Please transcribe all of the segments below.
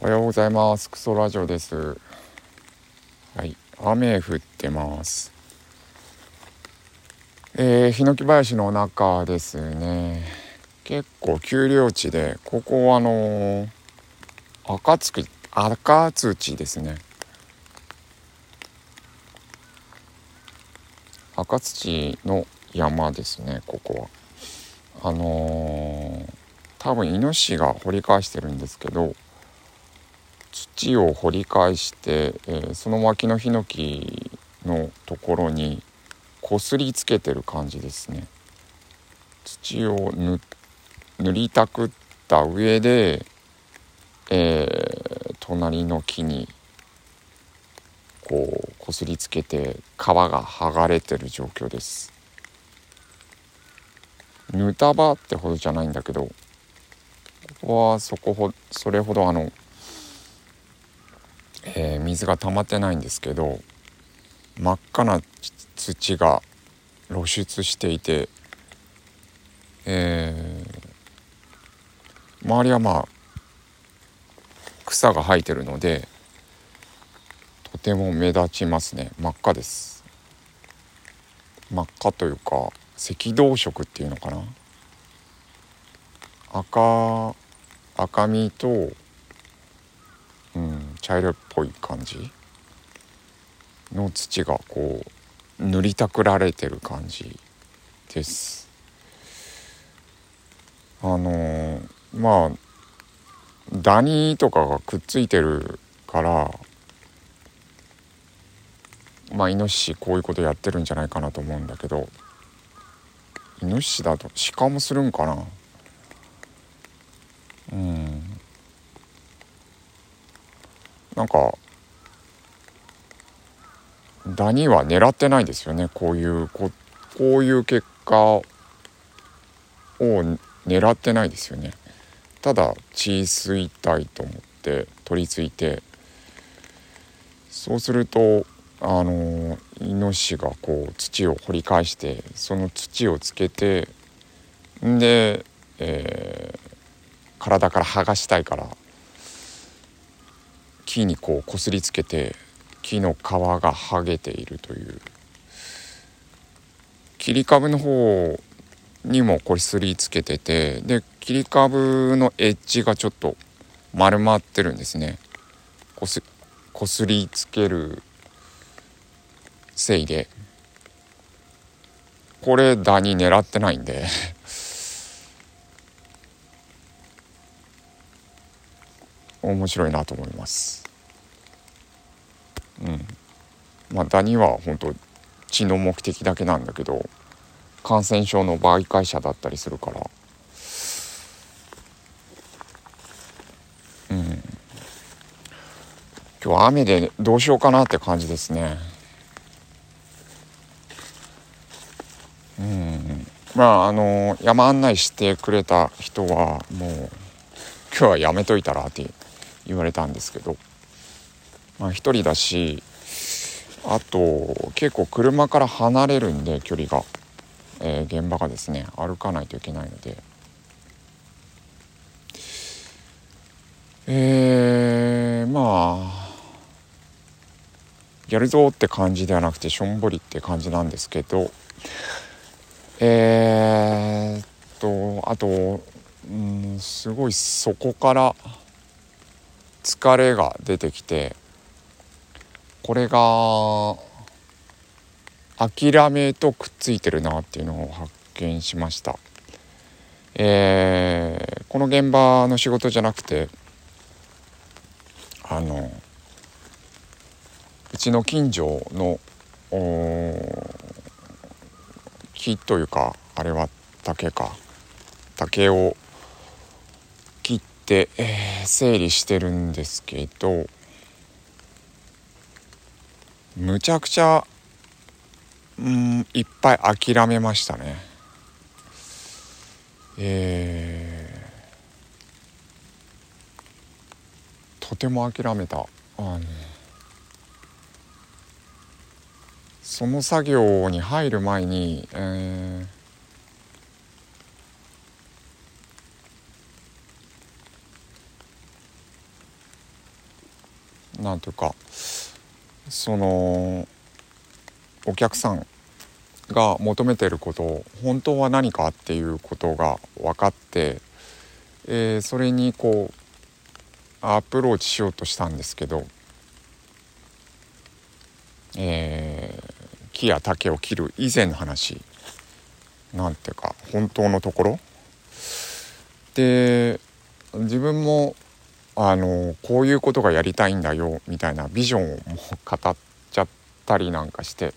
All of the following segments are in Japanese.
おはようございます。クソラジオです。はい。雨降ってます。えー、ヒノキ林の中ですね。結構丘陵地でここはあのー、赤土赤土ですね。赤土の山ですねここは。あのー、多分イノシシが掘り返してるんですけど土を掘り返して、えー、その脇のヒノキのところにこすりつけてる感じですね。土を塗りたくった上で、えー、隣の木にこうこすりつけて皮が剥がれてる状況です。ぬた場ってほどじゃないんだけどここはそこほそれほどあのえー、水が溜まってないんですけど真っ赤な土が露出していて、えー、周りはまあ草が生えてるのでとても目立ちますね。真っ赤です。真っ赤というか赤道色っていうのかな？赤赤みと茶色っぽい感じ？の土がこう塗りたくられてる感じです。あのまあダニとかがくっついてるからまあイノシシこういうことやってるんじゃないかなと思うんだけどイノシシだと鹿もするんかな？うん。なんかダニは狙ってないですよね。こういうここういう結果を狙ってないですよね。ただ血吸いたいと思って取り付いてそうするとあのイノシシがこう土を掘り返してその土をつけてんで、えー、体から剥がしたいから木にこうこすりつけて木の皮が剥げているという切り株の方にもこすりつけててで切り株のエッジがちょっと丸まってるんですね。こすこすりつけるせいで。これダニ狙ってないんで。面白いなと思います。うん。まあダニは本当血の目的だけなんだけど感染症の媒介者だったりするから。うん。今日は雨でどうしようかなって感じですね。うん。まああの山案内してくれた人はもう今日はやめといたらって言われたんですけど。まあ一人だしあと結構車から離れるんで距離が、えー、現場がですね歩かないといけないので。えー、まあやるぞって感じではなくてしょんぼりって感じなんですけど。えー、っとあとうんすごいそこから疲れが出てきて。これが諦めとくっついてるなっていうのを発見しました。えー、この現場の仕事じゃなくてあのうちの近所の木というかあれは竹か竹を切って、えー、整理してるんですけどむちゃくちゃうんいっぱい諦めましたね。えー、とても諦めた。あのその作業に入る前に、えーなんというかそのお客さんが求めてることを本当は何かっていうことが分かって、えー、それにこうアプローチしようとしたんですけど、えー、木や竹を切る以前の話なんていうか本当のところ。で自分もあのこういうことがやりたいんだよみたいなビジョンをもう語っちゃったりなんかして、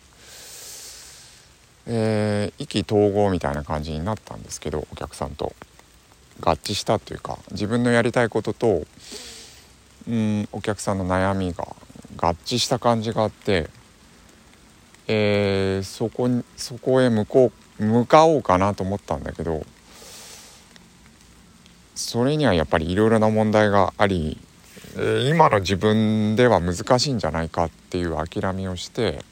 え、意気投合みたいな感じになったんですけどお客さんと。合致したというか自分のやりたいこととうんお客さんの悩みが合致した感じがあって、えー、そこそこへ向こう向かおうかなと思ったんだけどそれにはやっぱりいろいろな問題があり、えー、今の自分では難しいんじゃないかっていう諦めをして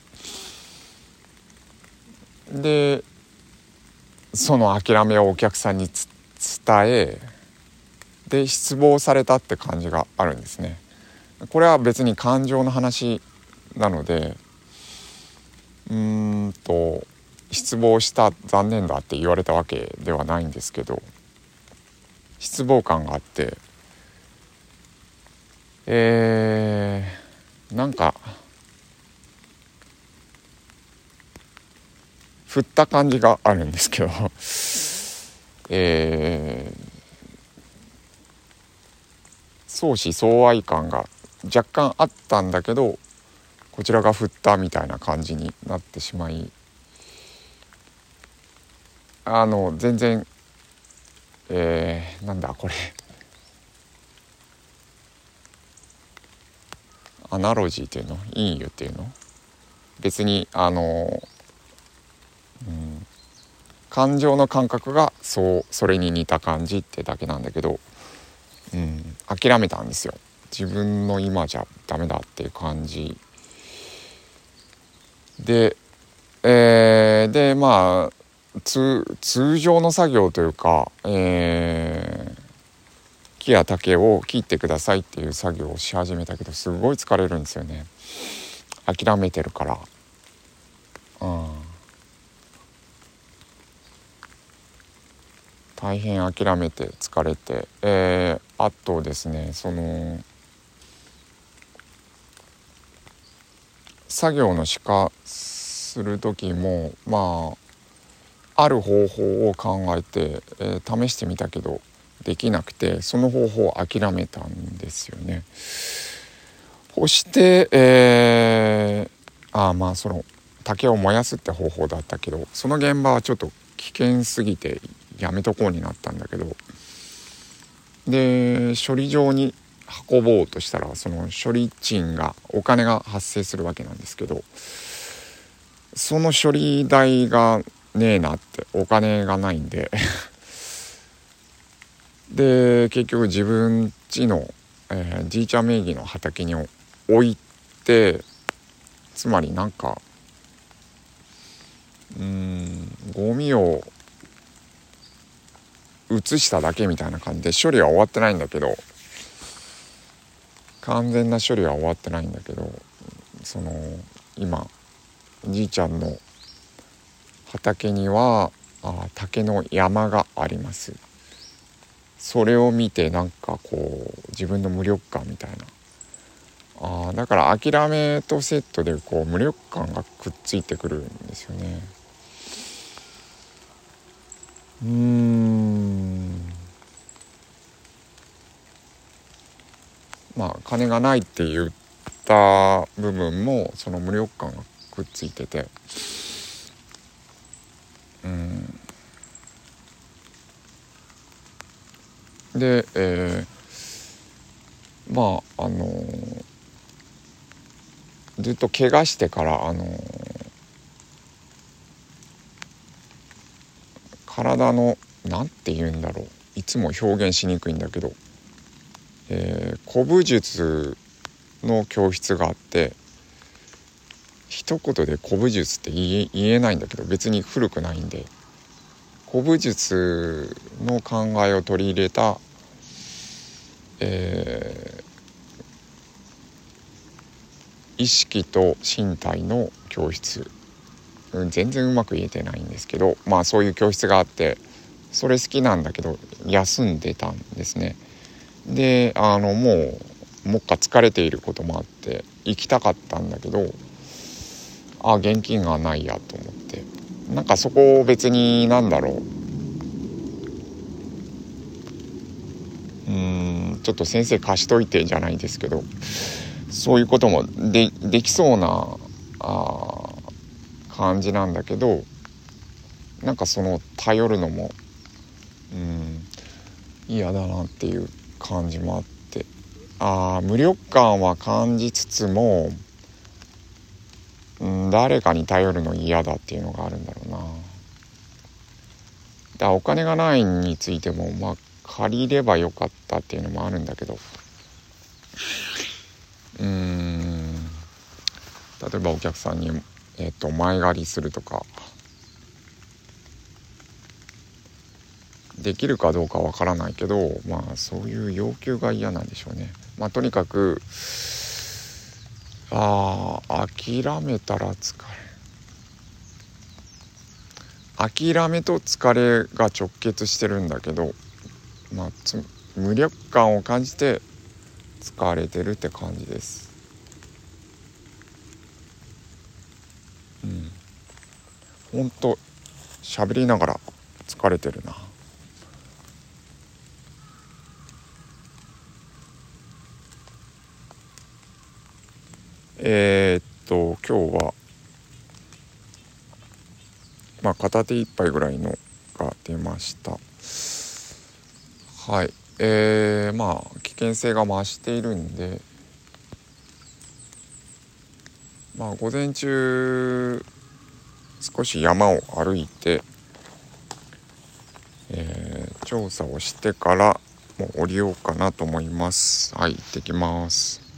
でその諦めをお客さんに伝えで失望されたって感じがあるんですね。これは別に感情の話なのでうーんと失望した残念だって言われたわけではないんですけど失望感があって。えー、なんか振った感じがあるんですけど。えー相思相愛感が若干あったんだけどこちらが振ったみたいな感じになってしまい。あの全然えー、なんだこれ。アナロジーっていうの？いいよっていうの？別にあの、うん、感情の感覚がそうそれに似た感じってだけなんだけどうん、諦めたんですよ。自分の今じゃダメだっていう感じ。で、えー、でまあ通常の作業というか、えー、木や竹を切ってくださいっていう作業をし始めたけどすごい疲れるんですよね。諦めてるから。うん。大変諦めて疲れて、えー、あとですねその作業のしかする時もまあある方法を考えて、えー、試してみたけどできなくてその方法を諦めたんですよね。そして、えー、あまあその竹を燃やすって方法だったけどその現場はちょっと危険すぎてやめとこうになったんだけどで処理場に運ぼうとしたらその処理賃がお金が発生するわけなんですけどその処理代がねえなってお金がないんで。で結局自分ちの、えー、じいちゃん名義の畑に置いてつまりなんかうんゴミを移しただけみたいな感じで処理は終わってないんだけど完全な処理は終わってないんだけどその今じいちゃんの畑にはあ竹の山があります。それを見てなんかこう自分の無力感みたいな。あだから諦めとセットでこう無力感がくっついてくるんですよね。うん。まあ金がないって言った部分もその無力感がくっついててうんで、えー、まああのー、ずっと怪我してからあのー体の何て言うんだろう。いつも表現しにくいんだけど、えー、古武術の教室があって一言で古武術って言えないんだけど別に古くないんで古武術の考えを取り入れた、え意識と身体の教室、うん、全然うまく言えてないんですけどまあそういう教室があってそれ好きなんだけど休んでたんですね。であのもうもっか疲れていることもあって行きたかったんだけどあ現金がないやと思って。なんかそこを別になんだろううんちょっと先生貸しといてじゃないですけどそういうこともできそうなあ感じなんだけどなんかその頼るのもうん嫌だなっていう感じもあってあ無力感は感じつつも、うん、誰かに頼るの嫌だっていうのがあるんだろうな。だお金がないについてもまあ借りればよかったっていうのもあるんだけど。うーん。例えばお客さんに、えーと、前借りするとか。できるかどうかわからないけどまあそういう要求が嫌なんでしょうね。まあ、とにかくああ諦めたら疲れ。諦めと疲れが直結してるんだけどまあ、無力感を感じて使われてるって感じです。うん。ほんと喋りながら疲れてるな。えー、っと今日はまあ片手一杯ぐらいのが出ました。はい。えー、まあ危険性が増しているんで。まあ午前中少し山を歩いて、えー、調査をしてからもう降りようかなと思います。はい行ってきます。